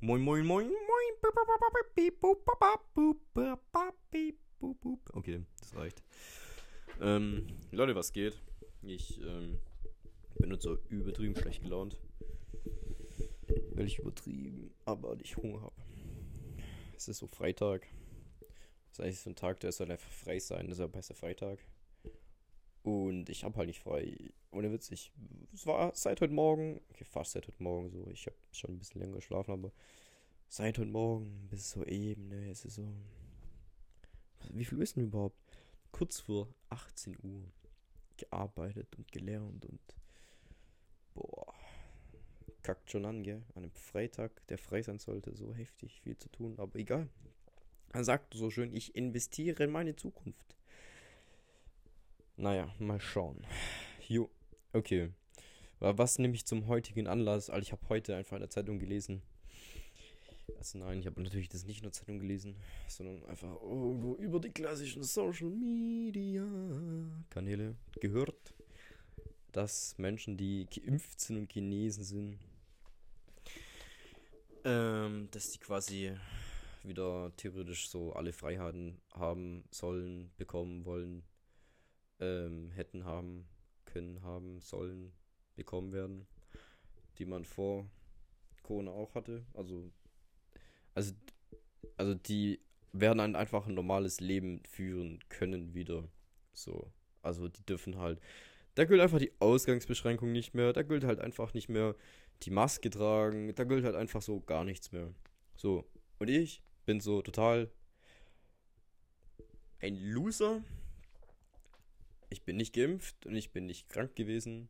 Moin, moin, moin, moin. Okay, das reicht. Ähm, Leute, was geht? Ich ähm, bin jetzt so übertrieben schlecht gelaunt. Weil ich übertrieben, aber nicht Hunger habe. Es ist so Freitag. Das ist eigentlich so ein Tag, der soll einfach frei sein. Deshalb heißt der Freitag. Und ich habe halt nicht frei. Ohne Witz, ich, es war seit heute Morgen, okay, fast seit heute Morgen so. Ich habe schon ein bisschen länger geschlafen, aber seit heute Morgen bis so eben, ne, es ist so. Wie viel ist denn überhaupt? Kurz vor 18 Uhr gearbeitet und gelernt und. Boah. Kackt schon an, gell? An einem Freitag, der frei sein sollte, so heftig viel zu tun, aber egal. Er sagt so schön, ich investiere in meine Zukunft. Naja, mal schauen. Jo, okay. Was nehme ich zum heutigen Anlass? Also ich habe heute einfach in der Zeitung gelesen. Also nein, ich habe natürlich das nicht in der Zeitung gelesen, sondern einfach irgendwo über die klassischen Social Media Kanäle gehört, dass Menschen, die geimpft sind und genesen sind, ähm, dass die quasi wieder theoretisch so alle Freiheiten haben sollen, bekommen wollen, ähm, hätten haben können, haben sollen, bekommen werden, die man vor Corona auch hatte. Also, also, also die werden dann einfach ein normales Leben führen können wieder. So, also die dürfen halt. Da gilt einfach die Ausgangsbeschränkung nicht mehr. Da gilt halt einfach nicht mehr die Maske tragen. Da gilt halt einfach so gar nichts mehr. So. Und ich bin so total ein Loser, ich bin nicht geimpft und ich bin nicht krank gewesen.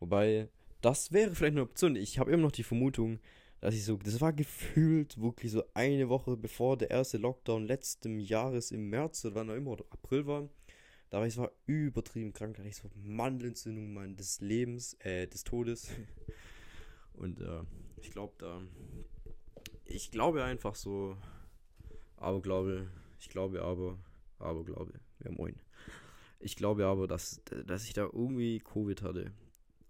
Wobei, das wäre vielleicht eine Option. Ich habe immer noch die Vermutung, dass ich so, das war gefühlt wirklich so eine Woche bevor der erste Lockdown letzten Jahres im März oder wann auch immer, oder April war. Da war ich so übertrieben krank, da hatte ich so Mandelentzündung mein, des Lebens, äh, des Todes. Und äh, ich glaube da, ich glaube einfach so, aber glaube, ich glaube aber, aber glaube, ja moin. Ich glaube aber, dass, dass ich da irgendwie Covid hatte.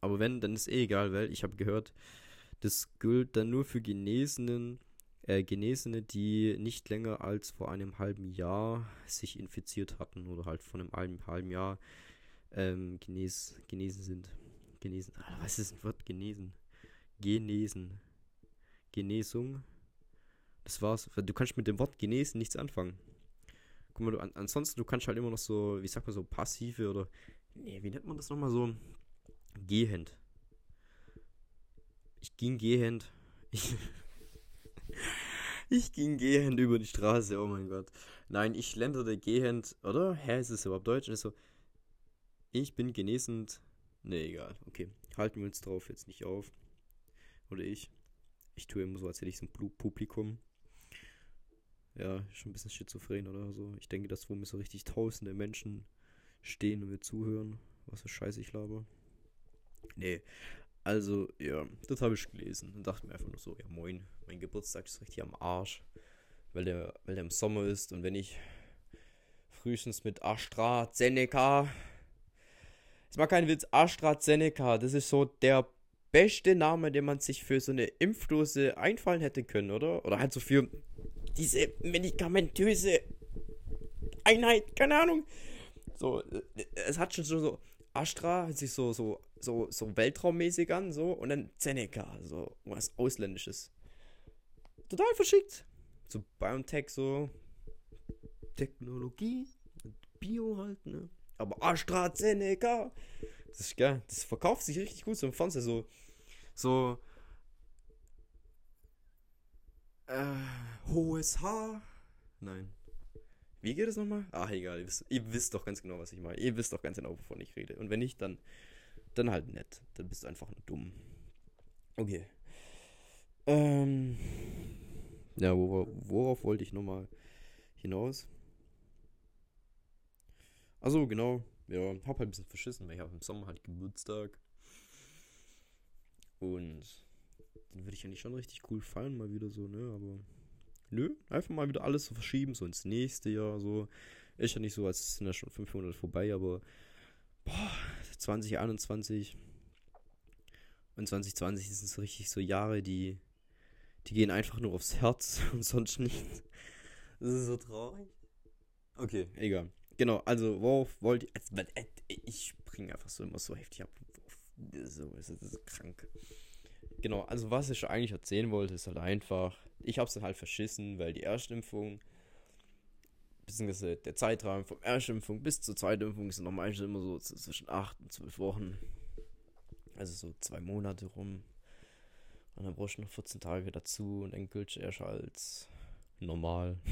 Aber wenn, dann ist eh egal, weil ich habe gehört, das gilt dann nur für Genesenen, äh, Genesene, die nicht länger als vor einem halben Jahr sich infiziert hatten oder halt von einem halben, halben Jahr ähm, genes, genesen sind. Genesen. Ah, was ist ein Wort? Genesen. Genesen. Genesung. Das war's. Du kannst mit dem Wort genesen nichts anfangen. Guck mal, du, an, ansonsten, du kannst halt immer noch so, wie sagt man so, passive oder, nee, wie nennt man das nochmal so? Gehend. Ich ging gehend. Ich, ich ging gehend über die Straße, oh mein Gott. Nein, ich schlenderte gehend, oder? Hä, ist es überhaupt Deutsch? Und so, ich bin genesend. Nee, egal. Okay, halten wir uns drauf jetzt nicht auf. Oder ich. Ich tue immer so, als hätte ich so ein Publikum ja, schon ein bisschen schizophren oder so. Ich denke, dass wo mir so richtig tausende Menschen stehen und mir zuhören, was für Scheiße ich laber. Nee, also, ja, das habe ich gelesen und dachte mir einfach nur so, ja moin, mein Geburtstag ist richtig am Arsch, weil der, weil der im Sommer ist und wenn ich frühestens mit AstraZeneca, es war kein Witz, AstraZeneca, das ist so der beste Name, den man sich für so eine Impfdose einfallen hätte können, oder? Oder halt so für diese medikamentöse Einheit, keine Ahnung. So, äh, es hat schon so, Astra hört sich so, so, so, so weltraummäßig an, so, und dann Zeneca, so was Ausländisches. Total verschickt. So BioNTech, so Technologie, Bio halt, ne? Aber AstraZeneca, das ist geil. Das verkauft sich richtig gut so im Fernseher, so, so, äh, hohes Haar. Nein. Wie geht es nochmal? Ach, egal. Ihr wisst, ihr wisst, doch ganz genau, was ich meine. Ihr wisst doch ganz genau, wovon ich rede. Und wenn nicht, dann, dann halt nett. Dann bist du einfach nur dumm. Okay. Ähm. Ja, wor worauf wollte ich nochmal hinaus? Also genau. Ja, hab halt ein bisschen verschissen, weil ich habe im Sommer halt Geburtstag. Und den würde ich eigentlich schon richtig cool fallen, mal wieder so, ne? Aber nö, einfach mal wieder alles so verschieben, so ins nächste Jahr, so. Ist ja nicht so, als sind ja schon 500 vorbei, aber boah, 2021 und 2020 sind so richtig so Jahre, die, Die gehen einfach nur aufs Herz und sonst nichts. Das ist so traurig. Okay, egal. Genau, also worauf wollt ihr. Also, ich springe einfach so immer so heftig ab. So, das ist krank. Genau, also was ich eigentlich erzählen wollte, ist halt einfach. Ich hab's dann halt verschissen, weil die Erstimpfung beziehungsweise der Zeitraum vom Erschimpfung bis zur Zweitimpfung ist meistens immer so zwischen 8 und 12 Wochen. Also so zwei Monate rum. Und dann brauchst du noch 14 Tage dazu und dann gilt erst als normal.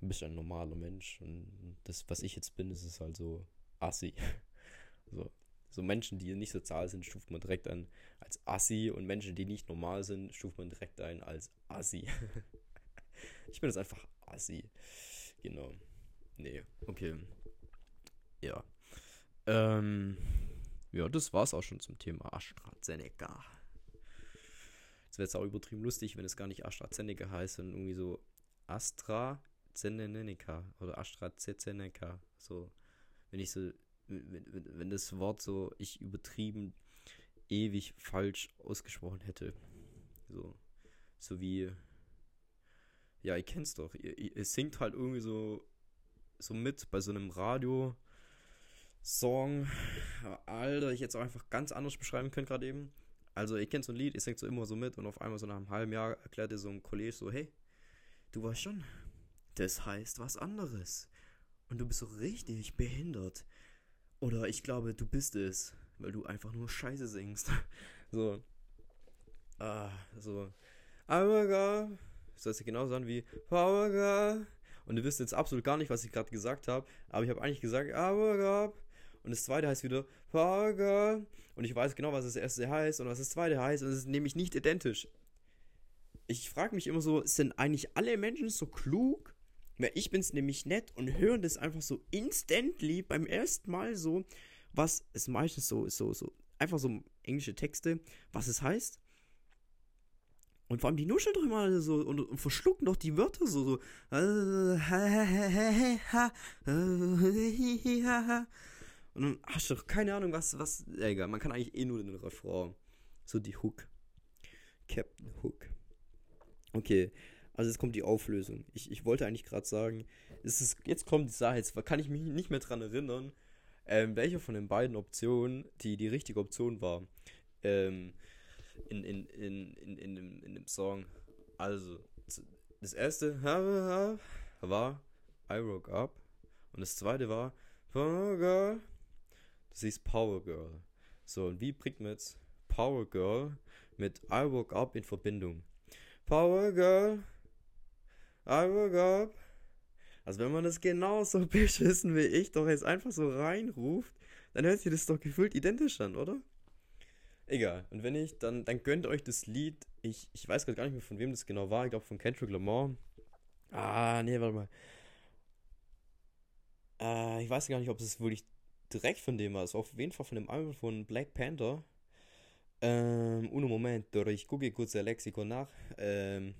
du bist ein normaler Mensch und das, was ich jetzt bin, ist es halt so assi. So, so Menschen, die nicht sozial sind, stuft man direkt an als assi und Menschen, die nicht normal sind, stuft man direkt ein als assi. Ich bin jetzt einfach assi. Genau. Nee, okay. Ja. Ähm, ja, das war's auch schon zum Thema AstraZeneca. Es wäre jetzt auch übertrieben lustig, wenn es gar nicht AstraZeneca heißt, sondern irgendwie so AstraZeneca oder AstraZeneca. So, wenn ich so, wenn, wenn, wenn das Wort so ich übertrieben ewig falsch ausgesprochen hätte. So, so wie ja, ihr kennt's doch. Ihr, ihr, singt halt irgendwie so, so mit bei so einem Radio. Song, Alter, ich jetzt auch einfach ganz anders beschreiben können gerade eben. Also, ihr kennt so ein Lied, ihr singt so immer so mit und auf einmal so nach einem halben Jahr erklärt ihr so ein Kollege so, hey, du weißt schon, das heißt was anderes. Und du bist so richtig behindert. Oder ich glaube, du bist es, weil du einfach nur Scheiße singst. so. Ah, so. Aber gar soll es genauso an wie Power. Und ihr wisst jetzt absolut gar nicht, was ich gerade gesagt habe. Aber ich habe eigentlich gesagt, Power Girl. Und das zweite heißt wieder Power. Und ich weiß genau, was das erste heißt und was das zweite heißt. Und es ist nämlich nicht identisch. Ich frage mich immer so, sind eigentlich alle Menschen so klug? Weil ich bin es nämlich nett und hören das einfach so instantly beim ersten Mal so, was es meistens so ist, so, so, einfach so englische Texte, was es heißt. Und vor allem die nuscheln doch immer so und, und verschlucken doch die Wörter so. so. Und dann hast du doch keine Ahnung, was, was. Egal, man kann eigentlich eh nur den Refrain. So die Hook. Captain Hook. Okay, also jetzt kommt die Auflösung. Ich, ich wollte eigentlich gerade sagen, es ist, jetzt kommt die Sache, jetzt kann ich mich nicht mehr dran erinnern, ähm, welche von den beiden Optionen die die richtige Option war. Ähm, in, in, in, in, in, dem, in dem Song. Also, das erste war I Woke Up und das zweite war Power Girl. Das hieß Power Girl. So, und wie bringt man jetzt Power Girl mit I Woke Up in Verbindung? Power Girl, I Woke Up. Also wenn man das genauso beschissen wie ich doch jetzt einfach so reinruft, dann hört sich das doch gefühlt identisch an, oder? Egal. Und wenn nicht, dann, dann gönnt euch das Lied. Ich, ich weiß gerade gar nicht mehr, von wem das genau war. Ich glaube, von Kendrick Lamar. Ah, nee, warte mal. Äh, ich weiß gar nicht, ob es wirklich direkt von dem war. Es war auf jeden Fall von dem Album von Black Panther. Ähm, uno momento, ich gucke kurz der Lexikon nach. Ähm,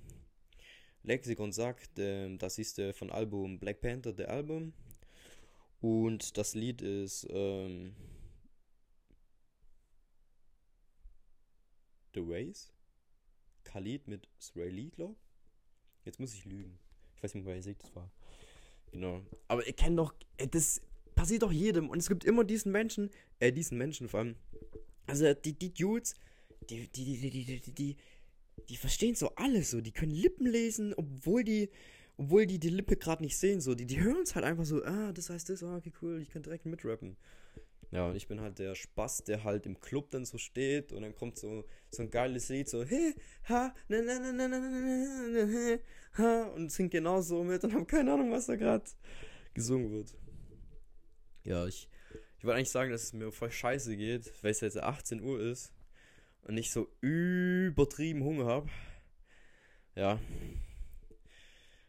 Lexikon sagt, ähm, das ist äh, von Album Black Panther, der Album. Und das Lied ist, ähm, The Race. Khalid mit Lee, glaub. Jetzt muss ich lügen. Ich weiß nicht mehr, wer das war. Genau. Aber ihr kennt doch, das passiert doch jedem. Und es gibt immer diesen Menschen, äh, diesen Menschen vor allem. Also die, die Dudes, die, die, die, die, die, die, die verstehen so alles so. Die können Lippen lesen, obwohl die, obwohl die die Lippe gerade nicht sehen. So, die, die hören es halt einfach so, ah, das heißt das, ah, okay, cool, ich kann direkt mitrappen. Ja, und ich bin halt der Spaß, der halt im Club dann so steht und dann kommt so, so ein geiles Lied, so, he, ha, na, na, na, na, na, na, na, na, ha, und singt genauso mit und hab keine Ahnung, was da gerade gesungen wird. Ja, ich, ich wollte eigentlich sagen, dass es mir voll scheiße geht, weil es jetzt 18 Uhr ist und ich so übertrieben Hunger habe. Ja.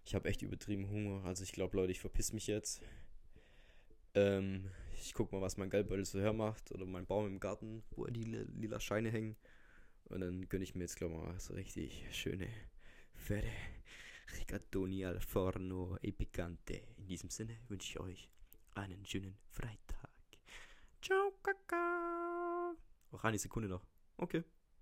Ich habe echt übertrieben Hunger. Also ich glaube, Leute, ich verpiss mich jetzt. Ähm, ich guck mal, was mein Geldbeutel so hermacht oder mein Baum im Garten, wo die lila Scheine hängen. Und dann gönne ich mir jetzt, glaube ich, mal so richtig schöne, fette Rigatoni al forno e picante. In diesem Sinne wünsche ich euch einen schönen Freitag. Ciao, Kaka. Auch eine Sekunde noch. Okay.